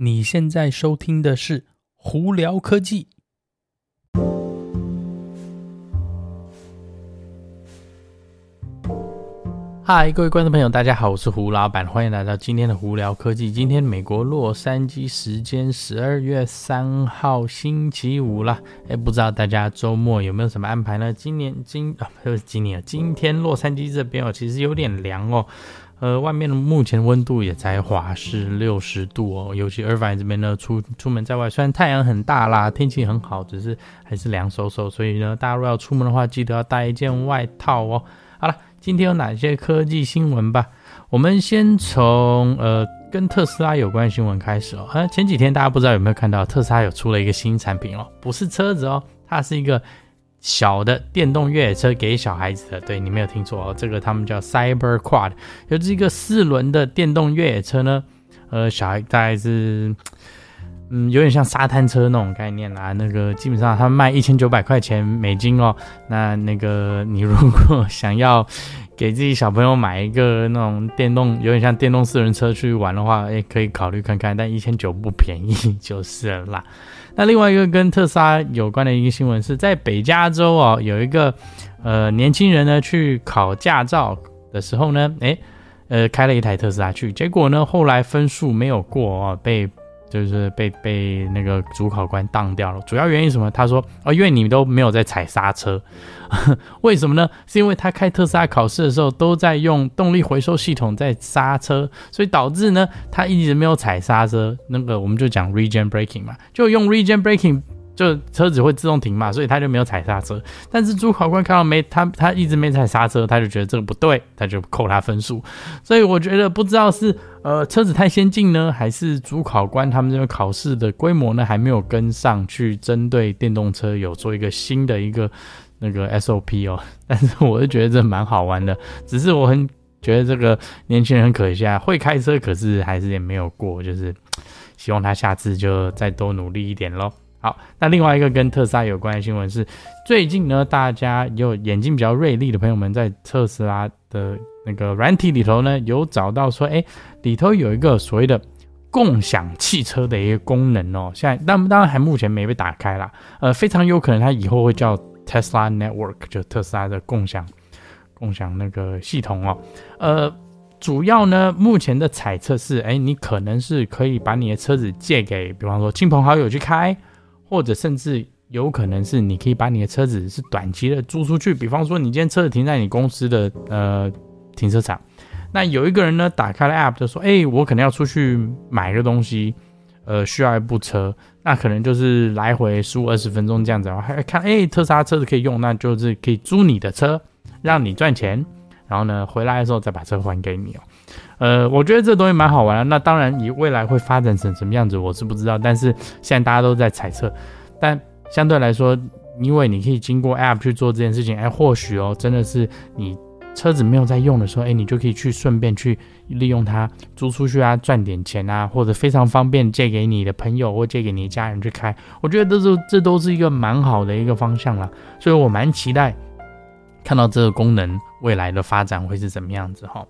你现在收听的是《胡聊科技》。嗨，各位观众朋友，大家好，我是胡老板，欢迎来到今天的《胡聊科技》。今天美国洛杉矶时间十二月三号星期五啦。哎，不知道大家周末有没有什么安排呢？今年今啊，不是今年，今天洛杉矶这边哦，其实有点凉哦。呃，外面的目前温度也才华氏六十度哦，尤其 Irvine 这边呢，出出门在外，虽然太阳很大啦，天气很好，只是还是凉飕飕，所以呢，大家如果要出门的话，记得要带一件外套哦。好了，今天有哪些科技新闻吧？我们先从呃跟特斯拉有关新闻开始哦。呃，前几天大家不知道有没有看到，特斯拉有出了一个新产品哦，不是车子哦，它是一个。小的电动越野车给小孩子的，对，你没有听错哦，这个他们叫 Cyber Quad，就是一个四轮的电动越野车呢。呃，小孩大概是，嗯，有点像沙滩车那种概念啦。那个基本上他们卖一千九百块钱美金哦。那那个你如果想要给自己小朋友买一个那种电动，有点像电动四轮车去玩的话，也可以考虑看看。但一千九不便宜 就是了啦。那另外一个跟特斯拉有关的一个新闻是在北加州哦，有一个呃年轻人呢去考驾照的时候呢，诶，呃开了一台特斯拉去，结果呢后来分数没有过哦，被。就是被被那个主考官当掉了，主要原因什么？他说哦，因为你们都没有在踩刹车，为什么呢？是因为他开特斯拉考试的时候都在用动力回收系统在刹车，所以导致呢他一直没有踩刹车。那个我们就讲 regen braking 嘛，就用 regen braking。就车子会自动停嘛，所以他就没有踩刹车。但是主考官看到没他，他一直没踩刹车，他就觉得这个不对，他就扣他分数。所以我觉得不知道是呃车子太先进呢，还是主考官他们这个考试的规模呢还没有跟上去，针对电动车有做一个新的一个那个 SOP 哦。但是我就觉得这蛮好玩的，只是我很觉得这个年轻人很可惜啊，会开车可是还是也没有过，就是希望他下次就再多努力一点喽。好，那另外一个跟特斯拉有关的新闻是，最近呢，大家有眼睛比较锐利的朋友们，在特斯拉的那个软体里头呢，有找到说，哎，里头有一个所谓的共享汽车的一个功能哦。现在，当当然还目前没被打开啦，呃，非常有可能它以后会叫 Tesla Network，就特斯拉的共享共享那个系统哦。呃，主要呢，目前的猜测是，哎，你可能是可以把你的车子借给，比方说亲朋好友去开。或者甚至有可能是，你可以把你的车子是短期的租出去，比方说你今天车子停在你公司的呃停车场，那有一个人呢打开了 App 就说，哎，我可能要出去买个东西，呃，需要一部车，那可能就是来回十五二十分钟这样子，然后还看，哎，特斯拉车子可以用，那就是可以租你的车，让你赚钱，然后呢回来的时候再把车还给你哦。呃，我觉得这东西蛮好玩的。那当然，以未来会发展成什么样子，我是不知道。但是现在大家都在猜测。但相对来说，因为你可以经过 App 去做这件事情，哎，或许哦，真的是你车子没有在用的时候，哎，你就可以去顺便去利用它租出去啊，赚点钱啊，或者非常方便借给你的朋友或借给你的家人去开。我觉得这是这都是一个蛮好的一个方向啦，所以我蛮期待。看到这个功能未来的发展会是怎么样子哈？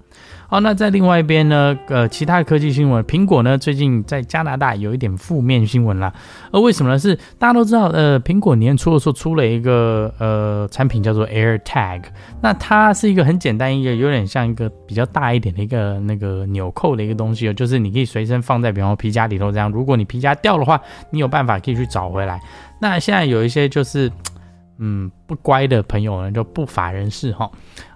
好，那在另外一边呢，呃，其他的科技新闻，苹果呢最近在加拿大有一点负面新闻啦。而为什么呢？是大家都知道，呃，苹果年初的时候出了一个呃产品叫做 AirTag，那它是一个很简单一个有点像一个比较大一点的一个那个纽扣的一个东西哦，就是你可以随身放在比方说皮夹里头这样，如果你皮夹掉的话，你有办法可以去找回来。那现在有一些就是。嗯，不乖的朋友呢，就不法人士哈，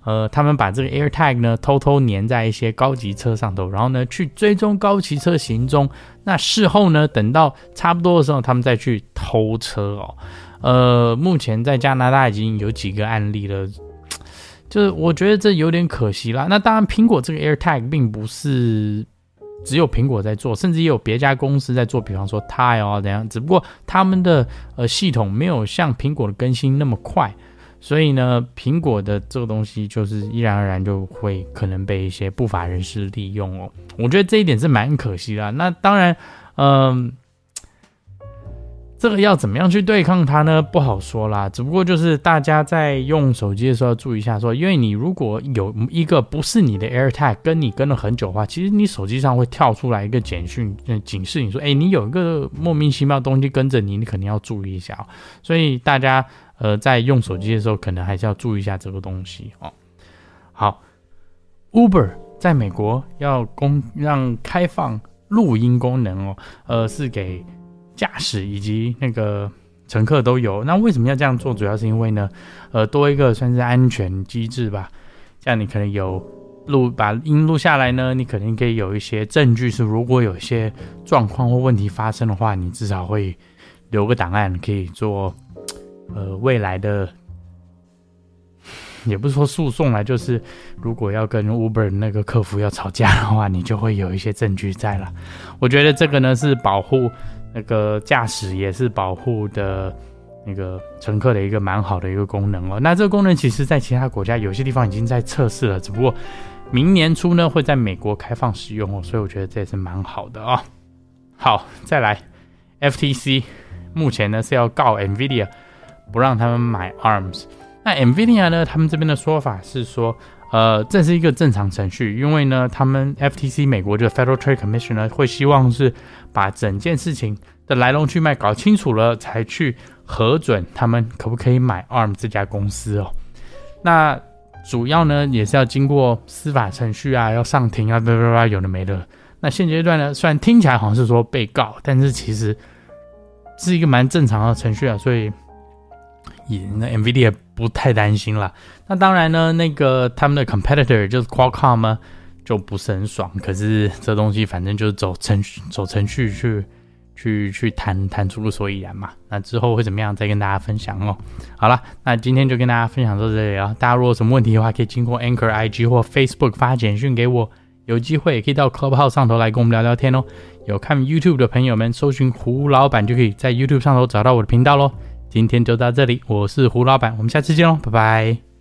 呃，他们把这个 AirTag 呢偷偷粘在一些高级车上头，然后呢去追踪高级车行踪。那事后呢，等到差不多的时候，他们再去偷车哦。呃，目前在加拿大已经有几个案例了，就是我觉得这有点可惜啦。那当然，苹果这个 AirTag 并不是。只有苹果在做，甚至也有别家公司在做，比方说 Tile 啊怎样，只不过他们的呃系统没有像苹果的更新那么快，所以呢，苹果的这个东西就是依然而然就会可能被一些不法人士利用哦。我觉得这一点是蛮可惜的。那当然，嗯、这个要怎么样去对抗它呢？不好说啦。只不过就是大家在用手机的时候要注意一下说，因为你如果有一个不是你的 AirTag 跟你跟了很久的话，其实你手机上会跳出来一个简讯，警示你说，哎，你有一个莫名其妙的东西跟着你，你肯定要注意一下哦。所以大家呃在用手机的时候，可能还是要注意一下这个东西哦。好，Uber 在美国要公让开放录音功能哦，呃是给。驾驶以及那个乘客都有，那为什么要这样做？主要是因为呢，呃，多一个算是安全机制吧。这样你可能有录把音录下来呢，你肯定可以有一些证据，是如果有一些状况或问题发生的话，你至少会留个档案，可以做呃未来的，也不是说诉讼啦，就是如果要跟 Uber 那个客服要吵架的话，你就会有一些证据在了。我觉得这个呢是保护。那个驾驶也是保护的那个乘客的一个蛮好的一个功能哦。那这个功能其实在其他国家有些地方已经在测试了，只不过明年初呢会在美国开放使用哦，所以我觉得这也是蛮好的哦。好，再来，FTC 目前呢是要告 NVIDIA 不让他们买 ARMS。那 NVIDIA 呢，他们这边的说法是说。呃，这是一个正常程序，因为呢，他们 FTC 美国的 Federal Trade Commission 呢，会希望是把整件事情的来龙去脉搞清楚了，才去核准他们可不可以买 ARM 这家公司哦。那主要呢，也是要经过司法程序啊，要上庭啊，叭叭叭，有的没的。那现阶段呢，虽然听起来好像是说被告，但是其实是一个蛮正常的程序啊，所以以。那 NVIDIA 不太担心了。那当然呢，那个他们的 competitor 就是 Qualcomm 呢，就不是很爽。可是这东西反正就是走程序，走程序去去去谈谈出个所以然嘛。那之后会怎么样，再跟大家分享哦。好了，那今天就跟大家分享到这里啊。大家如果有什么问题的话，可以经过 Anchor IG 或 Facebook 发简讯给我。有机会也可以到 Clubhouse 上头来跟我们聊聊天哦。有看 YouTube 的朋友们，搜寻胡老板就可以在 YouTube 上头找到我的频道喽。今天就到这里，我是胡老板，我们下次见喽，拜拜。